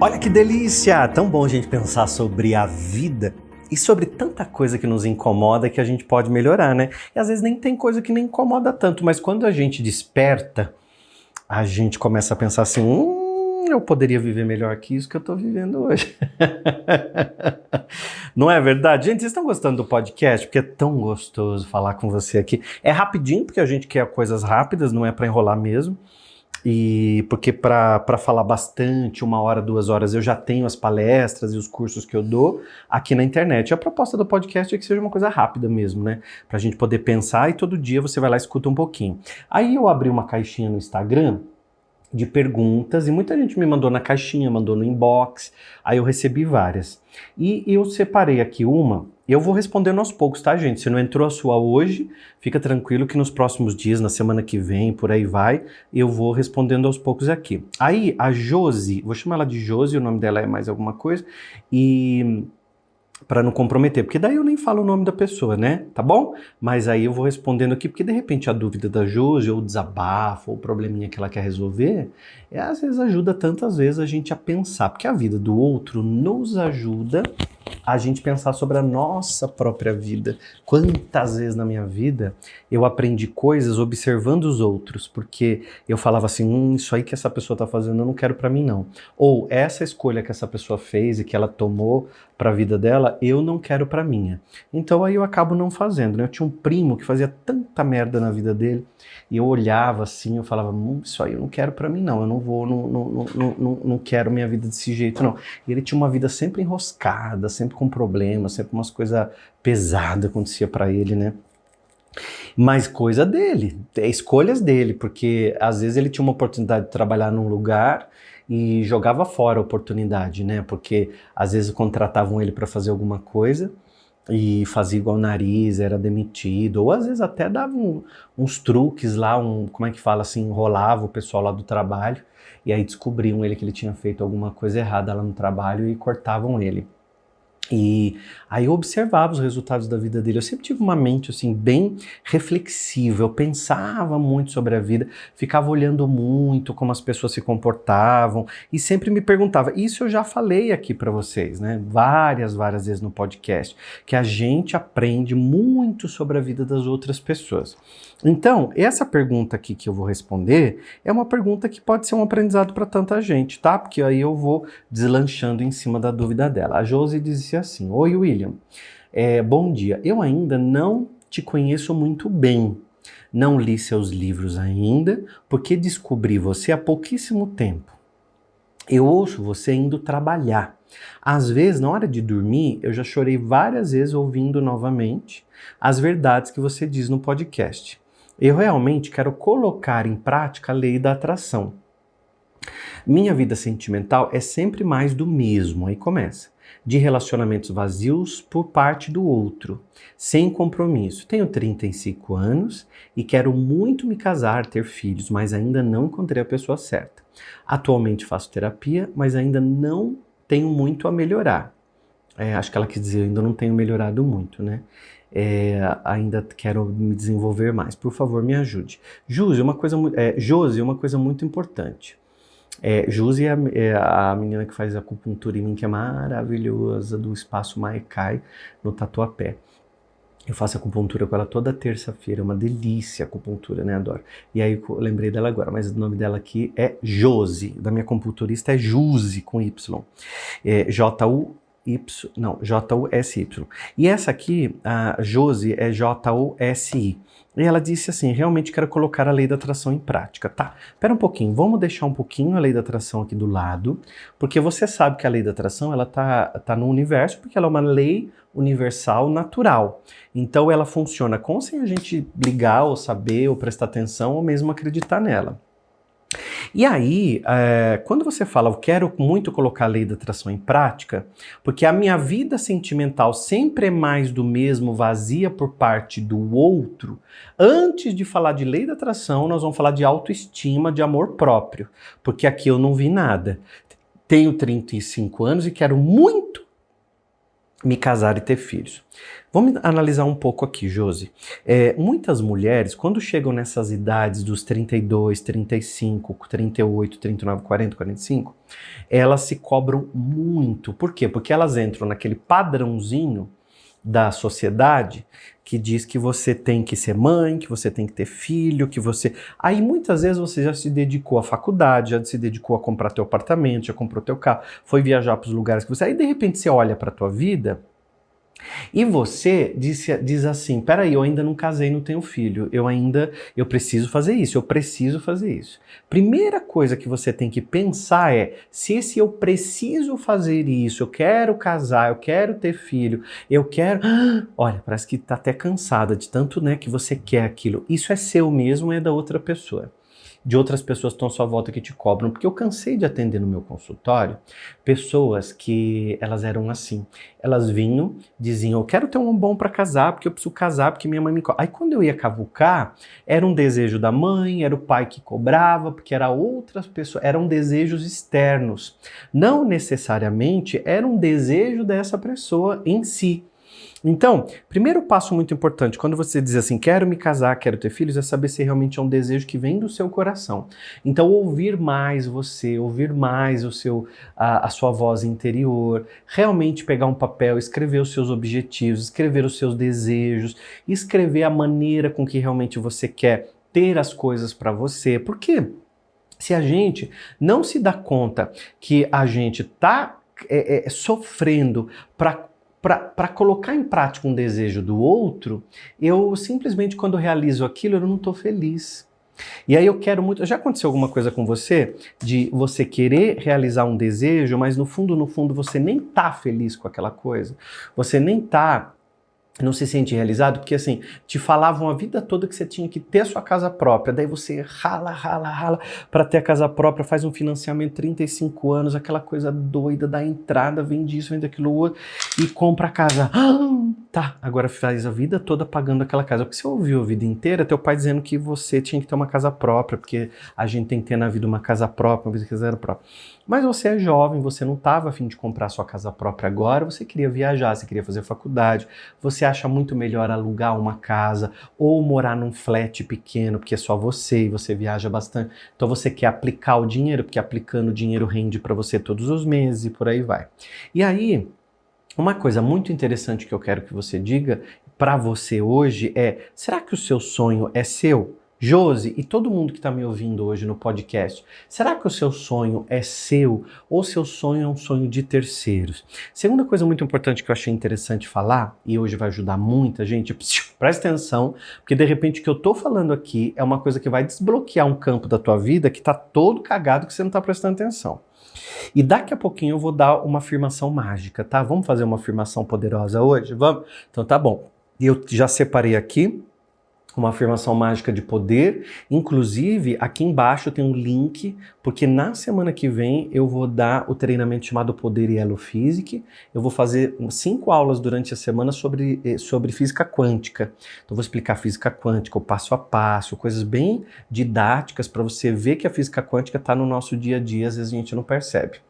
Olha que delícia! Tão bom a gente pensar sobre a vida e sobre tanta coisa que nos incomoda que a gente pode melhorar, né? E às vezes nem tem coisa que nem incomoda tanto, mas quando a gente desperta, a gente começa a pensar assim: hum, eu poderia viver melhor que isso que eu tô vivendo hoje. Não é verdade? Gente, vocês estão gostando do podcast? Porque é tão gostoso falar com você aqui. É rapidinho, porque a gente quer coisas rápidas, não é para enrolar mesmo. E porque para falar bastante, uma hora, duas horas, eu já tenho as palestras e os cursos que eu dou aqui na internet. A proposta do podcast é que seja uma coisa rápida mesmo, né? Para a gente poder pensar e todo dia você vai lá e escuta um pouquinho. Aí eu abri uma caixinha no Instagram de perguntas e muita gente me mandou na caixinha, mandou no inbox, aí eu recebi várias. E eu separei aqui uma, eu vou respondendo aos poucos, tá, gente? Se não entrou a sua hoje, fica tranquilo que nos próximos dias, na semana que vem, por aí vai, eu vou respondendo aos poucos aqui. Aí a Josi, vou chamar ela de Josi, o nome dela é mais alguma coisa, e para não comprometer, porque daí eu nem falo o nome da pessoa, né? Tá bom? Mas aí eu vou respondendo aqui, porque de repente a dúvida da Josi, ou o desabafo, ou o probleminha que ela quer resolver, é, às vezes ajuda tantas vezes a gente a pensar, porque a vida do outro nos ajuda a gente pensar sobre a nossa própria vida. Quantas vezes na minha vida eu aprendi coisas observando os outros, porque eu falava assim, hum, isso aí que essa pessoa está fazendo eu não quero para mim não. Ou essa escolha que essa pessoa fez e que ela tomou para a vida dela, eu não quero para minha. Então aí eu acabo não fazendo. Né? Eu tinha um primo que fazia tanta merda na vida dele e eu olhava assim, eu falava, hum, isso aí eu não quero para mim não. Eu não vou, não, não, não, não, não quero minha vida desse jeito não. E ele tinha uma vida sempre enroscada, sempre com problemas, sempre umas coisas pesadas acontecia para ele, né? Mas coisa dele, é escolhas dele, porque às vezes ele tinha uma oportunidade de trabalhar num lugar e jogava fora a oportunidade, né? Porque às vezes contratavam ele para fazer alguma coisa e fazia igual o nariz, era demitido, ou às vezes até dava um, uns truques lá, um, como é que fala assim, enrolava o pessoal lá do trabalho, e aí descobriam ele que ele tinha feito alguma coisa errada lá no trabalho e cortavam ele. E aí eu observava os resultados da vida dele. Eu sempre tive uma mente assim bem reflexiva. Eu pensava muito sobre a vida, ficava olhando muito como as pessoas se comportavam e sempre me perguntava. Isso eu já falei aqui para vocês, né? Várias, várias vezes no podcast, que a gente aprende muito sobre a vida das outras pessoas. Então, essa pergunta aqui que eu vou responder é uma pergunta que pode ser um aprendizado para tanta gente, tá? Porque aí eu vou deslanchando em cima da dúvida dela. A Josi dizia assim: Oi, William. É, bom dia. Eu ainda não te conheço muito bem. Não li seus livros ainda, porque descobri você há pouquíssimo tempo. Eu ouço você indo trabalhar. Às vezes, na hora de dormir, eu já chorei várias vezes ouvindo novamente as verdades que você diz no podcast. Eu realmente quero colocar em prática a lei da atração. Minha vida sentimental é sempre mais do mesmo, aí começa. De relacionamentos vazios por parte do outro, sem compromisso. Tenho 35 anos e quero muito me casar, ter filhos, mas ainda não encontrei a pessoa certa. Atualmente faço terapia, mas ainda não tenho muito a melhorar. É, acho que ela quis dizer, ainda não tenho melhorado muito, né? é, ainda quero me desenvolver mais. Por favor, me ajude. Josi, uma coisa, é, Josi, uma coisa muito importante. É, é a, é a, menina que faz acupuntura em mim, que é maravilhosa, do espaço Maekai, no Tatuapé. Eu faço acupuntura com ela toda terça-feira, é uma delícia acupuntura, né? Adoro. E aí eu lembrei dela agora, mas o nome dela aqui é Josi, da minha acupunturista é Juzi, com Y. É J-U Y, não, J-U-S-Y. E essa aqui, a Josi, é J-U-S-I. E ela disse assim: realmente quero colocar a lei da atração em prática. Tá, espera um pouquinho, vamos deixar um pouquinho a lei da atração aqui do lado, porque você sabe que a lei da atração ela tá, tá no universo, porque ela é uma lei universal natural. Então ela funciona com sem a gente ligar ou saber ou prestar atenção ou mesmo acreditar nela. E aí, é, quando você fala, eu quero muito colocar a lei da atração em prática, porque a minha vida sentimental sempre é mais do mesmo, vazia por parte do outro, antes de falar de lei da atração, nós vamos falar de autoestima, de amor próprio, porque aqui eu não vi nada. Tenho 35 anos e quero muito me casar e ter filhos. Vamos analisar um pouco aqui, Josi. É, muitas mulheres, quando chegam nessas idades dos 32, 35, 38, 39, 40, 45, elas se cobram muito. Por quê? Porque elas entram naquele padrãozinho da sociedade que diz que você tem que ser mãe, que você tem que ter filho, que você. Aí muitas vezes você já se dedicou à faculdade, já se dedicou a comprar teu apartamento, já comprou teu carro, foi viajar para os lugares que você. Aí de repente você olha para tua vida e você disse, diz assim: peraí, eu ainda não casei, não tenho filho, eu ainda eu preciso fazer isso, eu preciso fazer isso. Primeira coisa que você tem que pensar é: se esse eu preciso fazer isso, eu quero casar, eu quero ter filho, eu quero. Olha, parece que tá até cansada de tanto né, que você quer aquilo. Isso é seu mesmo, é da outra pessoa de outras pessoas que estão à sua volta que te cobram, porque eu cansei de atender no meu consultório pessoas que elas eram assim. Elas vinham, diziam: "Eu quero ter um bom para casar, porque eu preciso casar, porque minha mãe me cobra". Aí quando eu ia cavucar, era um desejo da mãe, era o pai que cobrava, porque era outras pessoas, eram desejos externos. Não necessariamente era um desejo dessa pessoa em si. Então, primeiro passo muito importante, quando você diz assim, quero me casar, quero ter filhos, é saber se realmente é um desejo que vem do seu coração. Então, ouvir mais você, ouvir mais o seu, a, a sua voz interior, realmente pegar um papel, escrever os seus objetivos, escrever os seus desejos, escrever a maneira com que realmente você quer ter as coisas para você. Por quê? Se a gente não se dá conta que a gente está é, é, sofrendo para para colocar em prática um desejo do outro, eu simplesmente quando realizo aquilo, eu não estou feliz. E aí eu quero muito. Já aconteceu alguma coisa com você de você querer realizar um desejo, mas no fundo, no fundo, você nem tá feliz com aquela coisa. Você nem tá não se sente realizado, porque assim, te falavam a vida toda que você tinha que ter a sua casa própria, daí você rala, rala, rala para ter a casa própria, faz um financiamento 35 anos, aquela coisa doida da entrada, vende isso, vende aquilo outro e compra a casa. Ah, tá, agora faz a vida toda pagando aquela casa. Porque você ouviu a vida inteira teu pai dizendo que você tinha que ter uma casa própria, porque a gente tem que ter na vida uma casa própria, uma que própria. Mas você é jovem, você não estava afim de comprar sua casa própria agora, você queria viajar, você queria fazer faculdade, você acha muito melhor alugar uma casa ou morar num flat pequeno, porque é só você e você viaja bastante. Então você quer aplicar o dinheiro, porque aplicando o dinheiro rende para você todos os meses e por aí vai. E aí, uma coisa muito interessante que eu quero que você diga para você hoje é: será que o seu sonho é seu? Josi e todo mundo que está me ouvindo hoje no podcast, será que o seu sonho é seu ou seu sonho é um sonho de terceiros? Segunda coisa muito importante que eu achei interessante falar e hoje vai ajudar muita gente, presta atenção, porque de repente o que eu estou falando aqui é uma coisa que vai desbloquear um campo da tua vida que está todo cagado que você não está prestando atenção. E daqui a pouquinho eu vou dar uma afirmação mágica, tá? Vamos fazer uma afirmação poderosa hoje? Vamos? Então tá bom. Eu já separei aqui uma afirmação mágica de poder. Inclusive, aqui embaixo tem um link, porque na semana que vem eu vou dar o treinamento chamado Poder Yellow Physics. Eu vou fazer cinco aulas durante a semana sobre, eh, sobre física quântica. Então, vou explicar física quântica, o passo a passo, coisas bem didáticas para você ver que a física quântica está no nosso dia a dia, às vezes a gente não percebe.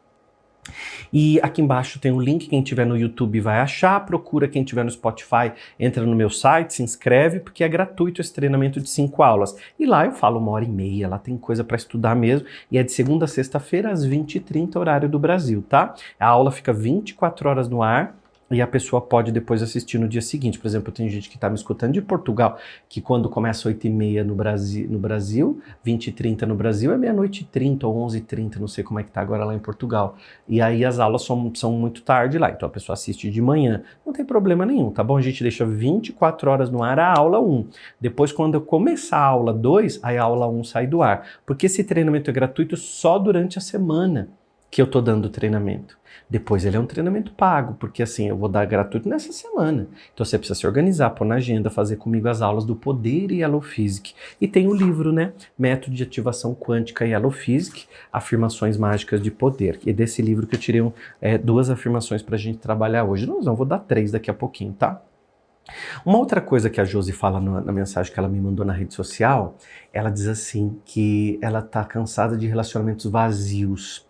E aqui embaixo tem o link, quem tiver no YouTube vai achar, procura quem tiver no Spotify, entra no meu site, se inscreve, porque é gratuito esse treinamento de cinco aulas. E lá eu falo uma hora e meia, lá tem coisa para estudar mesmo, e é de segunda a sexta-feira às 20h30, horário do Brasil, tá? A aula fica 24 horas no ar, e a pessoa pode depois assistir no dia seguinte. Por exemplo, tem gente que está me escutando de Portugal, que quando começa 8 e meia no Brasil, no Brasil 20 e 30 no Brasil, é meia-noite e 30 ou 11 e 30, não sei como é que está agora lá em Portugal. E aí as aulas são, são muito tarde lá, então a pessoa assiste de manhã. Não tem problema nenhum, tá bom? A gente deixa 24 horas no ar a aula 1. Depois, quando eu começar a aula 2, aí a aula 1 sai do ar. Porque esse treinamento é gratuito só durante a semana que eu estou dando treinamento. Depois ele é um treinamento pago, porque assim, eu vou dar gratuito nessa semana. Então você precisa se organizar, pôr na agenda, fazer comigo as aulas do Poder e Physics. E tem o livro, né? Método de Ativação Quântica e Physics, Afirmações Mágicas de Poder. E desse livro que eu tirei um, é, duas afirmações para a gente trabalhar hoje. Não, não, vou dar três daqui a pouquinho, tá? Uma outra coisa que a Josi fala na, na, mensagem que ela me mandou na rede social, ela diz assim que ela está cansada de relacionamentos vazios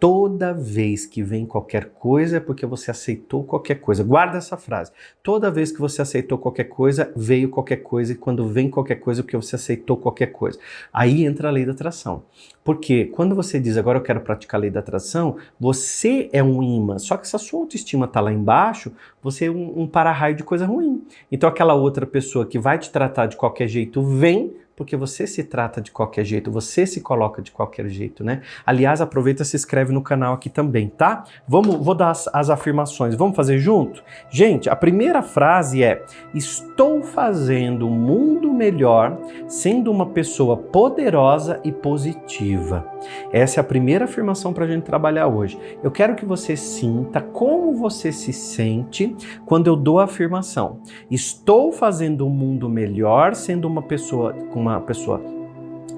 Toda vez que vem qualquer coisa é porque você aceitou qualquer coisa. Guarda essa frase. Toda vez que você aceitou qualquer coisa, veio qualquer coisa, e quando vem qualquer coisa é porque você aceitou qualquer coisa. Aí entra a lei da atração. Porque quando você diz agora eu quero praticar a lei da atração, você é um imã. Só que se a sua autoestima está lá embaixo, você é um, um para-raio de coisa ruim. Então aquela outra pessoa que vai te tratar de qualquer jeito vem porque você se trata de qualquer jeito, você se coloca de qualquer jeito, né? Aliás, aproveita e se inscreve no canal aqui também, tá? Vamos, vou dar as, as afirmações, vamos fazer junto? Gente, a primeira frase é: Estou fazendo o mundo melhor sendo uma pessoa poderosa e positiva. Essa é a primeira afirmação para a gente trabalhar hoje. Eu quero que você sinta como você se sente quando eu dou a afirmação. Estou fazendo o um mundo melhor sendo uma pessoa com uma pessoa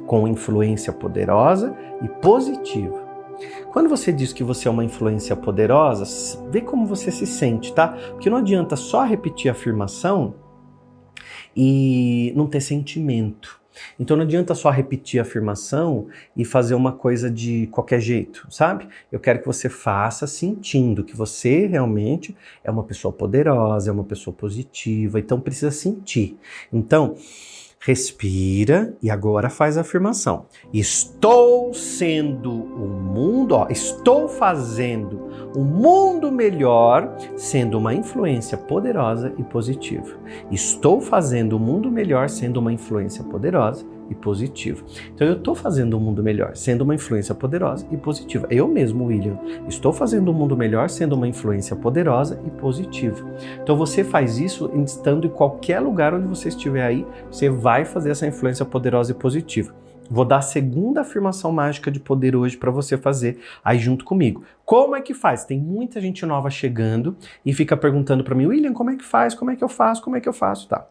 com influência poderosa e positiva. Quando você diz que você é uma influência poderosa, vê como você se sente, tá? Porque não adianta só repetir a afirmação e não ter sentimento. Então não adianta só repetir a afirmação e fazer uma coisa de qualquer jeito, sabe? Eu quero que você faça sentindo que você realmente é uma pessoa poderosa, é uma pessoa positiva, então precisa sentir. Então, Respira e agora faz a afirmação. Estou sendo o mundo, ó, estou fazendo o mundo melhor sendo uma influência poderosa e positiva. Estou fazendo o mundo melhor sendo uma influência poderosa e positiva. Então eu estou fazendo um mundo melhor, sendo uma influência poderosa e positiva. Eu mesmo, William, estou fazendo um mundo melhor, sendo uma influência poderosa e positiva. Então você faz isso estando em qualquer lugar onde você estiver aí, você vai fazer essa influência poderosa e positiva. Vou dar a segunda afirmação mágica de poder hoje para você fazer aí junto comigo. Como é que faz? Tem muita gente nova chegando e fica perguntando para mim, William, como é que faz? Como é que eu faço? Como é que eu faço? Tá.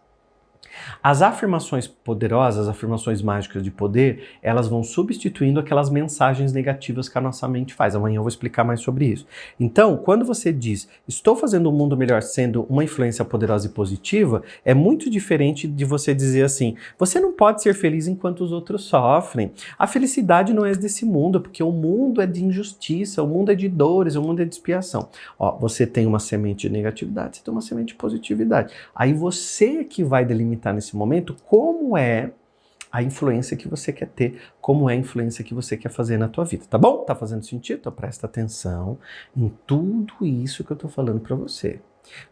As afirmações poderosas, as afirmações mágicas de poder, elas vão substituindo aquelas mensagens negativas que a nossa mente faz. Amanhã eu vou explicar mais sobre isso. Então, quando você diz, estou fazendo um mundo melhor sendo uma influência poderosa e positiva, é muito diferente de você dizer assim, você não pode ser feliz enquanto os outros sofrem. A felicidade não é desse mundo, porque o mundo é de injustiça, o mundo é de dores, o mundo é de expiação. Ó, você tem uma semente de negatividade, você tem uma semente de positividade. Aí você é que vai delimitar nesse momento como é a influência que você quer ter, como é a influência que você quer fazer na tua vida, tá bom? Tá fazendo sentido? Então presta atenção em tudo isso que eu tô falando para você.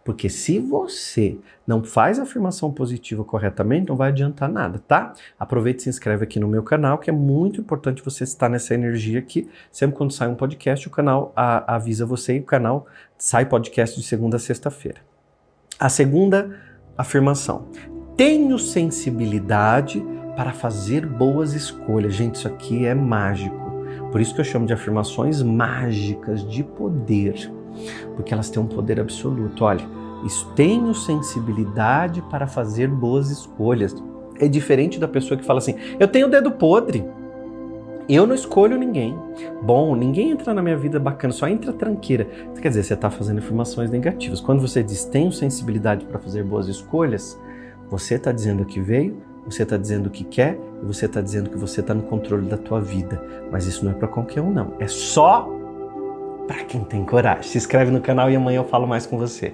Porque se você não faz a afirmação positiva corretamente, não vai adiantar nada, tá? Aproveite e se inscreve aqui no meu canal, que é muito importante você estar nessa energia aqui. Sempre quando sai um podcast, o canal a, avisa você e o canal sai podcast de segunda a sexta-feira. A segunda afirmação tenho sensibilidade para fazer boas escolhas. Gente, isso aqui é mágico. Por isso que eu chamo de afirmações mágicas de poder, porque elas têm um poder absoluto. Olha, tenho sensibilidade para fazer boas escolhas. É diferente da pessoa que fala assim: eu tenho dedo podre. Eu não escolho ninguém. Bom, ninguém entra na minha vida bacana, só entra tranqueira. Quer dizer, você está fazendo afirmações negativas. Quando você diz tenho sensibilidade para fazer boas escolhas, você está dizendo que veio, você está dizendo que quer e você está dizendo que você está no controle da tua vida. Mas isso não é para qualquer um, não. É só para quem tem coragem. Se inscreve no canal e amanhã eu falo mais com você.